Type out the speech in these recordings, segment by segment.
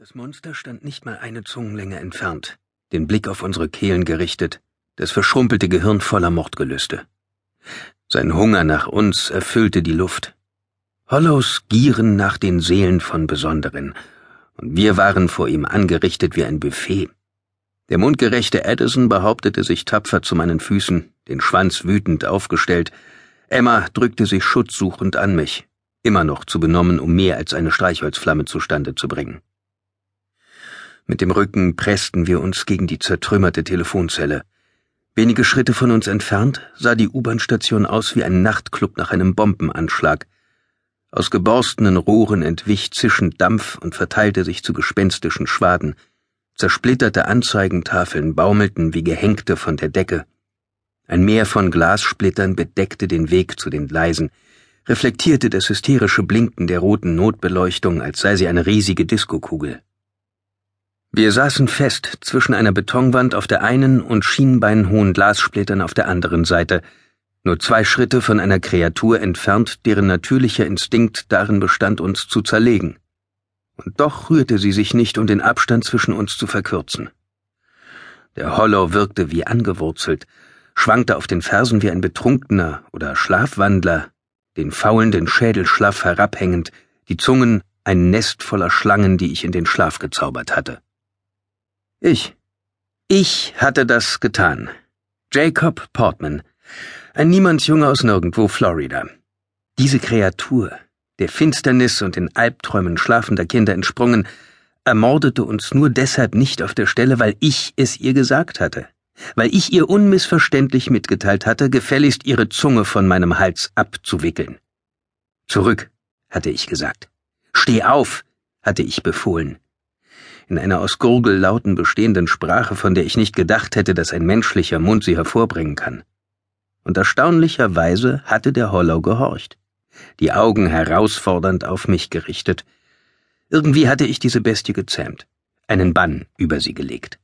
Das Monster stand nicht mal eine Zungenlänge entfernt, den Blick auf unsere Kehlen gerichtet, das verschrumpelte Gehirn voller Mordgelüste. Sein Hunger nach uns erfüllte die Luft. Hollows gieren nach den Seelen von Besonderen, und wir waren vor ihm angerichtet wie ein Buffet. Der mundgerechte Addison behauptete sich tapfer zu meinen Füßen, den Schwanz wütend aufgestellt. Emma drückte sich schutzsuchend an mich, immer noch zu benommen, um mehr als eine Streichholzflamme zustande zu bringen. Mit dem Rücken pressten wir uns gegen die zertrümmerte Telefonzelle. Wenige Schritte von uns entfernt sah die U-Bahn-Station aus wie ein Nachtclub nach einem Bombenanschlag. Aus geborstenen Rohren entwich zischend Dampf und verteilte sich zu gespenstischen Schwaden. Zersplitterte Anzeigentafeln baumelten wie Gehenkte von der Decke. Ein Meer von Glassplittern bedeckte den Weg zu den Gleisen, reflektierte das hysterische Blinken der roten Notbeleuchtung, als sei sie eine riesige Diskokugel. Wir saßen fest zwischen einer Betonwand auf der einen und schienbeinhohen Glassplittern auf der anderen Seite, nur zwei Schritte von einer Kreatur entfernt, deren natürlicher Instinkt darin bestand, uns zu zerlegen. Und doch rührte sie sich nicht, um den Abstand zwischen uns zu verkürzen. Der Hollow wirkte wie angewurzelt, schwankte auf den Fersen wie ein Betrunkener oder Schlafwandler, den faulenden Schädel schlaff herabhängend, die Zungen ein Nest voller Schlangen, die ich in den Schlaf gezaubert hatte. Ich. Ich hatte das getan. Jacob Portman. Ein Niemandsjunge aus nirgendwo, Florida. Diese Kreatur, der Finsternis und den Albträumen schlafender Kinder entsprungen, ermordete uns nur deshalb nicht auf der Stelle, weil ich es ihr gesagt hatte. Weil ich ihr unmissverständlich mitgeteilt hatte, gefälligst ihre Zunge von meinem Hals abzuwickeln. Zurück, hatte ich gesagt. Steh auf, hatte ich befohlen in einer aus Gurgellauten bestehenden Sprache, von der ich nicht gedacht hätte, dass ein menschlicher Mund sie hervorbringen kann. Und erstaunlicherweise hatte der Hollow gehorcht, die Augen herausfordernd auf mich gerichtet. Irgendwie hatte ich diese Bestie gezähmt, einen Bann über sie gelegt.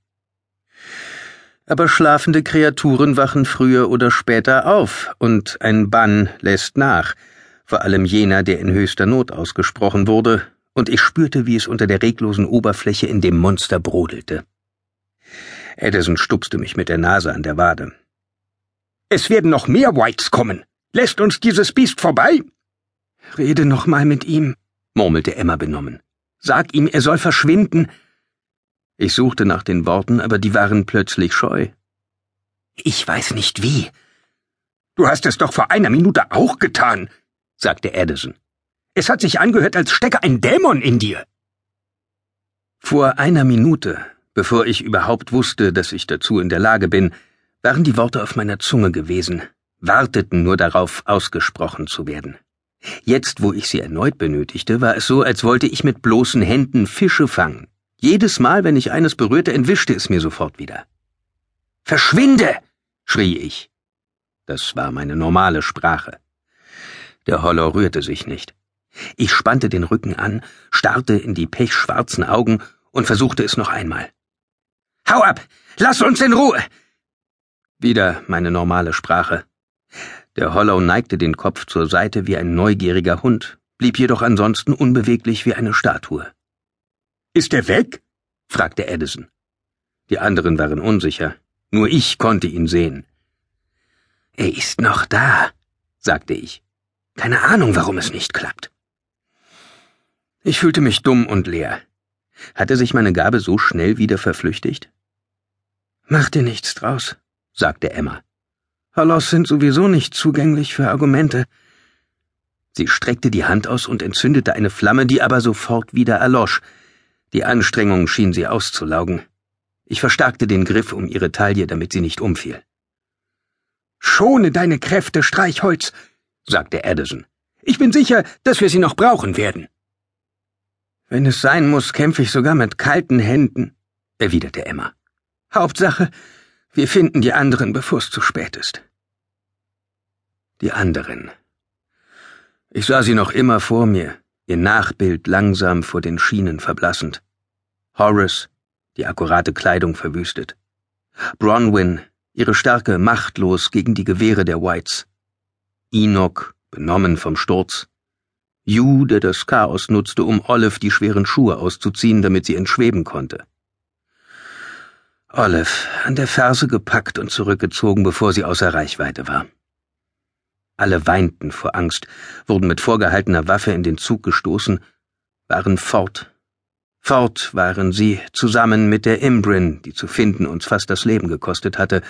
Aber schlafende Kreaturen wachen früher oder später auf, und ein Bann lässt nach, vor allem jener, der in höchster Not ausgesprochen wurde und ich spürte, wie es unter der reglosen Oberfläche in dem Monster brodelte. Edison stupste mich mit der Nase an der Wade. Es werden noch mehr Whites kommen. Lässt uns dieses Biest vorbei? Rede noch mal mit ihm, murmelte Emma benommen. Sag ihm, er soll verschwinden. Ich suchte nach den Worten, aber die waren plötzlich scheu. Ich weiß nicht wie. Du hast es doch vor einer Minute auch getan, sagte Edison. Es hat sich angehört, als stecke ein Dämon in dir. Vor einer Minute, bevor ich überhaupt wusste, dass ich dazu in der Lage bin, waren die Worte auf meiner Zunge gewesen, warteten nur darauf, ausgesprochen zu werden. Jetzt, wo ich sie erneut benötigte, war es so, als wollte ich mit bloßen Händen Fische fangen. Jedes Mal, wenn ich eines berührte, entwischte es mir sofort wieder. Verschwinde! schrie ich. Das war meine normale Sprache. Der Hollow rührte sich nicht. Ich spannte den Rücken an, starrte in die pechschwarzen Augen und versuchte es noch einmal. Hau ab! Lass uns in Ruhe! Wieder meine normale Sprache. Der Hollow neigte den Kopf zur Seite wie ein neugieriger Hund, blieb jedoch ansonsten unbeweglich wie eine Statue. Ist er weg? fragte Edison. Die anderen waren unsicher. Nur ich konnte ihn sehen. Er ist noch da, sagte ich. Keine Ahnung, warum es nicht klappt. Ich fühlte mich dumm und leer. Hatte sich meine Gabe so schnell wieder verflüchtigt? Mach dir nichts draus, sagte Emma. Hallos sind sowieso nicht zugänglich für Argumente. Sie streckte die Hand aus und entzündete eine Flamme, die aber sofort wieder erlosch. Die Anstrengung schien sie auszulaugen. Ich verstärkte den Griff um ihre Taille, damit sie nicht umfiel. Schone deine Kräfte, Streichholz, sagte Addison. Ich bin sicher, dass wir sie noch brauchen werden. Wenn es sein muss, kämpfe ich sogar mit kalten Händen, erwiderte Emma. Hauptsache, wir finden die anderen, bevor es zu spät ist. Die anderen. Ich sah sie noch immer vor mir, ihr Nachbild langsam vor den Schienen verblassend. Horace, die akkurate Kleidung verwüstet. Bronwyn, ihre Stärke machtlos gegen die Gewehre der Whites. Enoch, benommen vom Sturz. Yu, der das Chaos nutzte, um Olive die schweren Schuhe auszuziehen, damit sie entschweben konnte. Olive, an der Ferse gepackt und zurückgezogen, bevor sie außer Reichweite war. Alle weinten vor Angst, wurden mit vorgehaltener Waffe in den Zug gestoßen, waren fort. Fort waren sie, zusammen mit der Imbrin, die zu finden uns fast das Leben gekostet hatte,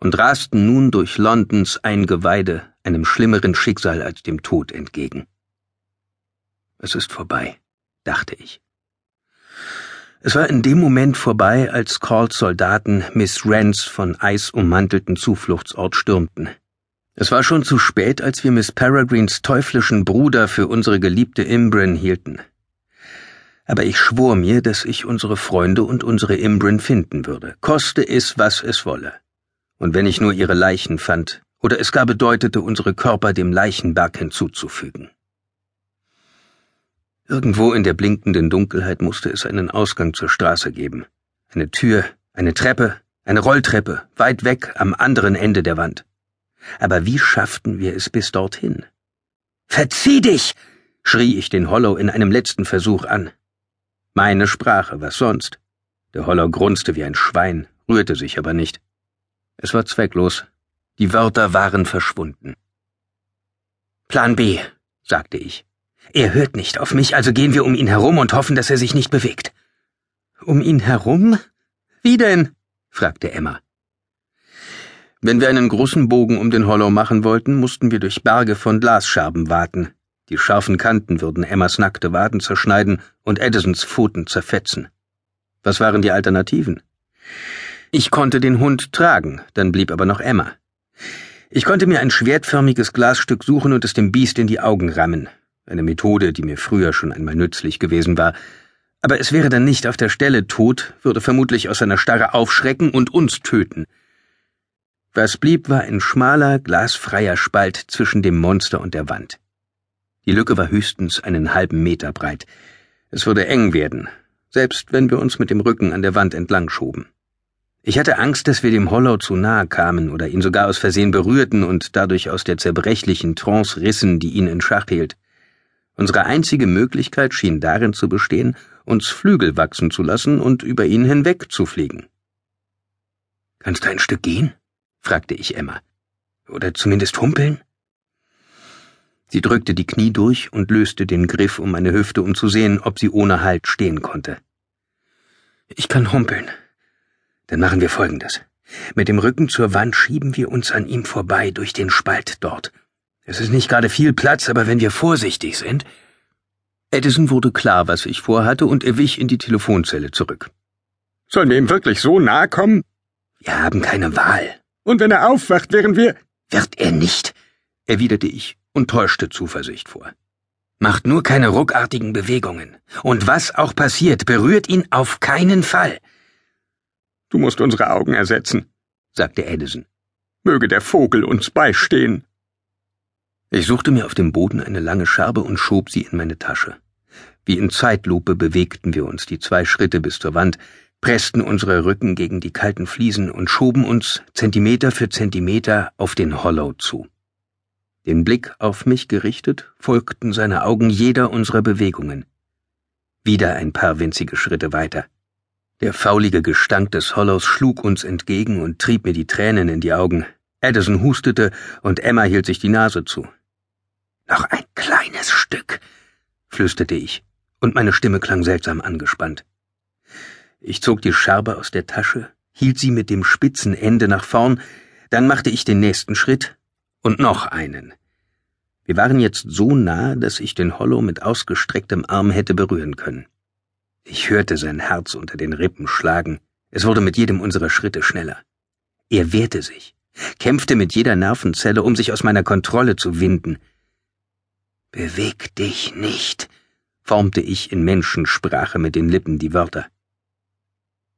und rasten nun durch Londons Eingeweide einem schlimmeren Schicksal als dem Tod entgegen. Es ist vorbei, dachte ich. Es war in dem Moment vorbei, als Calls Soldaten Miss Rance von eisummantelten Zufluchtsort stürmten. Es war schon zu spät, als wir Miss Peregrines teuflischen Bruder für unsere geliebte Imbrin hielten. Aber ich schwor mir, dass ich unsere Freunde und unsere Imbrin finden würde, koste es, was es wolle. Und wenn ich nur ihre Leichen fand, oder es gar bedeutete, unsere Körper dem Leichenberg hinzuzufügen. Irgendwo in der blinkenden Dunkelheit musste es einen Ausgang zur Straße geben. Eine Tür, eine Treppe, eine Rolltreppe, weit weg am anderen Ende der Wand. Aber wie schafften wir es bis dorthin? Verzieh dich! schrie ich den Hollow in einem letzten Versuch an. Meine Sprache, was sonst? Der Hollow grunzte wie ein Schwein, rührte sich aber nicht. Es war zwecklos. Die Wörter waren verschwunden. Plan B, sagte ich. Er hört nicht auf mich, also gehen wir um ihn herum und hoffen, dass er sich nicht bewegt. Um ihn herum? Wie denn? fragte Emma. Wenn wir einen großen Bogen um den Hollow machen wollten, mussten wir durch Berge von Glasscherben warten. Die scharfen Kanten würden Emmas nackte Waden zerschneiden und Edisons Pfoten zerfetzen. Was waren die Alternativen? Ich konnte den Hund tragen, dann blieb aber noch Emma. Ich konnte mir ein schwertförmiges Glasstück suchen und es dem Biest in die Augen rammen eine Methode, die mir früher schon einmal nützlich gewesen war, aber es wäre dann nicht auf der Stelle tot, würde vermutlich aus seiner Starre aufschrecken und uns töten. Was blieb, war ein schmaler, glasfreier Spalt zwischen dem Monster und der Wand. Die Lücke war höchstens einen halben Meter breit. Es würde eng werden, selbst wenn wir uns mit dem Rücken an der Wand entlang schoben. Ich hatte Angst, dass wir dem Hollow zu nahe kamen oder ihn sogar aus Versehen berührten und dadurch aus der zerbrechlichen Trance rissen, die ihn in Schach hielt. Unsere einzige Möglichkeit schien darin zu bestehen, uns Flügel wachsen zu lassen und über ihn hinweg zu fliegen. Kannst du ein Stück gehen? fragte ich Emma. Oder zumindest humpeln? Sie drückte die Knie durch und löste den Griff um meine Hüfte, um zu sehen, ob sie ohne Halt stehen konnte. Ich kann humpeln. Dann machen wir Folgendes. Mit dem Rücken zur Wand schieben wir uns an ihm vorbei durch den Spalt dort es ist nicht gerade viel Platz, aber wenn wir vorsichtig sind. Edison wurde klar, was ich vorhatte, und er wich in die Telefonzelle zurück. Sollen wir ihm wirklich so nahe kommen? Wir haben keine Wahl. Und wenn er aufwacht, wären wir. Wird er nicht, erwiderte ich und täuschte Zuversicht vor. Macht nur keine ruckartigen Bewegungen. Und was auch passiert, berührt ihn auf keinen Fall. Du musst unsere Augen ersetzen, sagte Edison. Möge der Vogel uns beistehen. Ich suchte mir auf dem Boden eine lange Scherbe und schob sie in meine Tasche. Wie in Zeitlupe bewegten wir uns die zwei Schritte bis zur Wand, pressten unsere Rücken gegen die kalten Fliesen und schoben uns Zentimeter für Zentimeter auf den Hollow zu. Den Blick auf mich gerichtet, folgten seine Augen jeder unserer Bewegungen. Wieder ein paar winzige Schritte weiter. Der faulige Gestank des Hollows schlug uns entgegen und trieb mir die Tränen in die Augen. Addison hustete und Emma hielt sich die Nase zu. Noch ein kleines Stück, flüsterte ich, und meine Stimme klang seltsam angespannt. Ich zog die Scherbe aus der Tasche, hielt sie mit dem spitzen Ende nach vorn, dann machte ich den nächsten Schritt und noch einen. Wir waren jetzt so nah, dass ich den Hollow mit ausgestrecktem Arm hätte berühren können. Ich hörte sein Herz unter den Rippen schlagen. Es wurde mit jedem unserer Schritte schneller. Er wehrte sich, kämpfte mit jeder Nervenzelle, um sich aus meiner Kontrolle zu winden. Beweg dich nicht, formte ich in Menschensprache mit den Lippen die Wörter.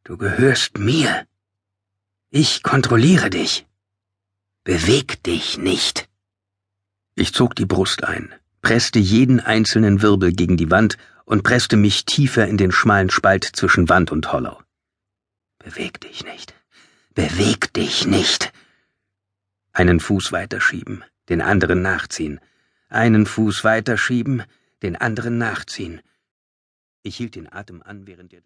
Du gehörst mir. Ich kontrolliere dich. Beweg dich nicht. Ich zog die Brust ein, presste jeden einzelnen Wirbel gegen die Wand und presste mich tiefer in den schmalen Spalt zwischen Wand und Hollow. Beweg dich nicht. Beweg dich nicht. Einen Fuß weiterschieben, den anderen nachziehen, einen Fuß weiterschieben, den anderen nachziehen. Ich hielt den Atem an, während er